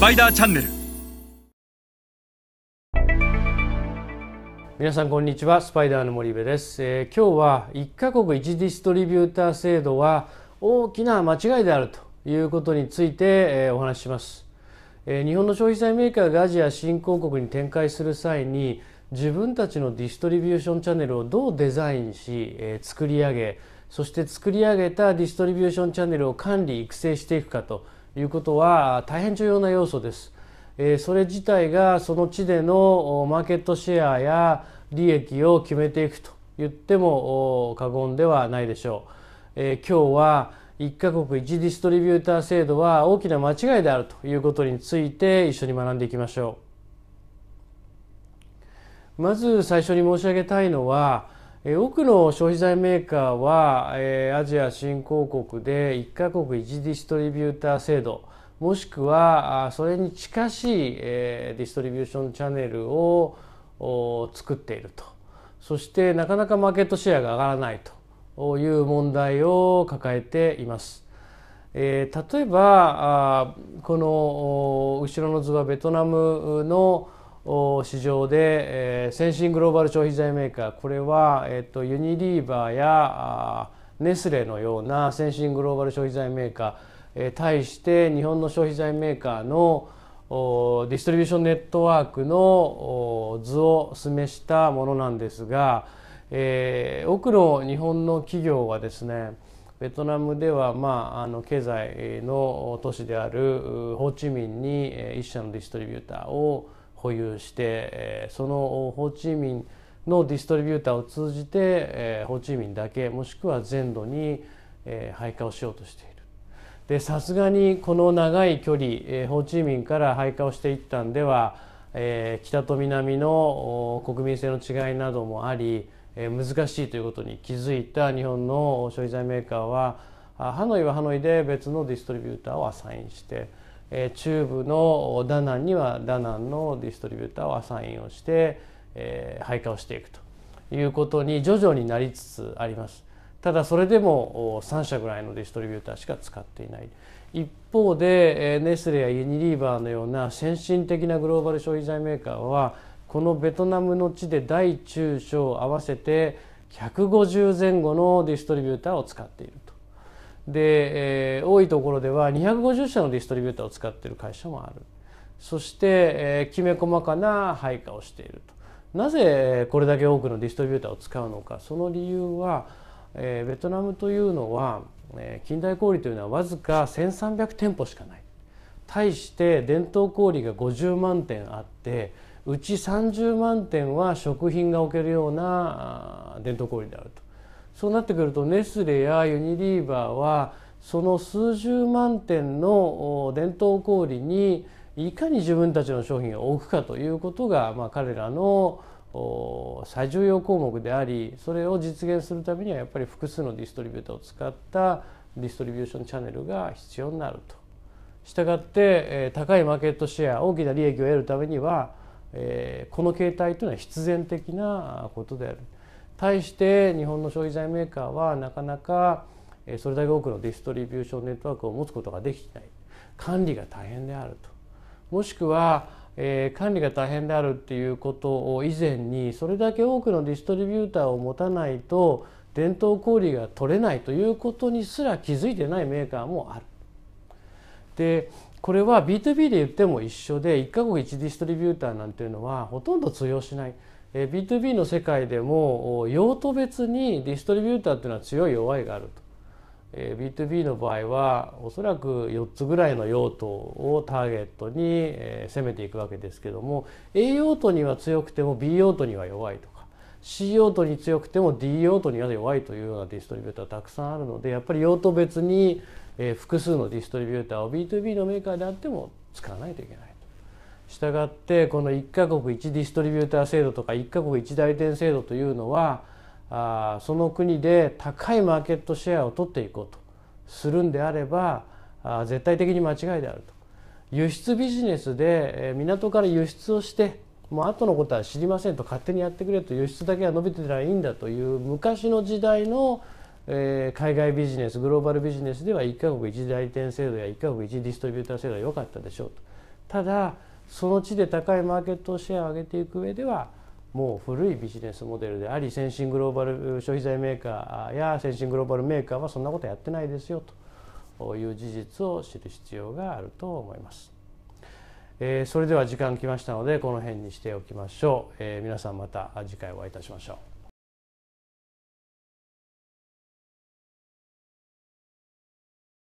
スパイダーチャンネル。皆さんこんにちは。スパイダーの森部です、えー今日は一カ国一ディストリビューター制度は大きな間違いであるということについて、えーお話しします、えー日本の消費財メーカーがアジア新興国に展開する際に自分たちのディストリビューションチャンネルをどうデザインし、えー作り上げそして作り上げたディストリビューションチャンネルを管理育成していくかということは大変重要な要素です。それ自体がその地でのマーケットシェアや利益を決めていくと言っても過言ではないでしょう。今日は一カ国一ディストリビューター制度は大きな間違いであるということについて一緒に学んでいきましょう。まず最初に申し上げたいのは多くの消費財メーカーは、えーアジア新興国で一カ国一ディストリビューター制度もしくはそれに近しい、えーディストリビューションチャンネルを作っているとそしてなかなかマーケットシェアが上がらないという問題を抱えています。えー例えばこの後ろの図はベトナムの市場で、え先進グローバル消費財メーカーこれは、えっとユニリーバーやネスレのような先進グローバル消費財メーカー、え対して日本の消費財メーカーのおディストリビューションネットワークのお図を示したものなんですが、えー多くの日本の企業はですねベトナムでは、まあ、あの経済の都市であるホーチミンにえー一社のディストリビューターを保有してそのホーチミンのディストリビューターを通じてえホーチミンだけもしくは全土にえー配下をしようとしている。でさすがにこの長い距離、えホーチミンから配下をしていったんでは、北と南の国民性の違いなどもあり、難しいということに気づいた日本の消費財メーカーはハノイはハノイで別のディストリビューターをアサインして、え中部のダナンにはダナンのディストリビューターをアサインをして、えー配下をしていくということに徐々になりつつあります。ただそれでも3社ぐらいのディストリビューターしか使っていない一方でネスレやユニリーバーのような先進的なグローバル消費財メーカーはこのベトナムの地で大中小合わせて150前後のディストリビューターを使っているとで、えー多いところでは250社のディストリビューターを使っている会社もある。そして、えーきめ細かな配下をしていると。なぜこれだけ多くのディストリビューターを使うのか。その理由はえーベトナムというのは、えー近代小売というのはわずか1300店舗しかない。対して伝統小売が50万店あってうち30万店は食品が置けるような伝統小売であると。そうなってくるとネスレやユニリーバーはその数十万店の伝統小売にいかに自分たちの商品を置くかということが、まあ、彼らの最重要項目でありそれを実現するためにはやっぱり複数のディストリビューターを使ったディストリビューションチャンネルが必要になると。したがって、えー高いマーケットシェア大きな利益を得るためには、えーこの形態というのは必然的なことである。対して日本の消費財メーカーはなかなかそれだけ多くのディストリビューションネットワークを持つことができない管理が大変であるともしくは、えー管理が大変であるっていうことを以前にそれだけ多くのディストリビューターを持たないと伝統小売が取れないということにすら気づいてないメーカーもある。でこれは B2B で言っても一緒で一カ国一ディストリビューターなんていうのはほとんど通用しない。え B2B の世界でも用途別にディストリビューターっていうのは強い弱いがあると。え B2B の場合はおそらく4つぐらいの用途をターゲットに、え攻めていくわけですけども A 用途には強くても B 用途には弱いとか C 用途に強くても D 用途には弱いというようなディストリビューターたくさんあるのでやっぱり用途別に、え複数のディストリビューターを B2B のメーカーであっても使わないといけない。したがってこの1カ国1ディストリビューター制度とか1カ国1代理店制度というのはあその国で高いマーケットシェアを取っていこうと。するんであればあ絶対的に間違いであると。輸出ビジネスでえ港から輸出をしてもう後のことは知りませんと。勝手にやってくれと。輸出だけは伸びてたらいいんだという昔の時代のえー海外ビジネスグローバルビジネスでは1カ国1代理店制度や1カ国1ディストリビューター制度は良かったでしょうと。ただその地で高いマーケットシェアを上げていく上ではもう古いビジネスモデルであり先進グローバル消費財メーカーや先進グローバルメーカーはそんなことやってないですよという事実を知る必要があると思います。えそれでは時間来ましたのでこの辺にしておきましょう。え皆さんまた次回お会いいたしましょう。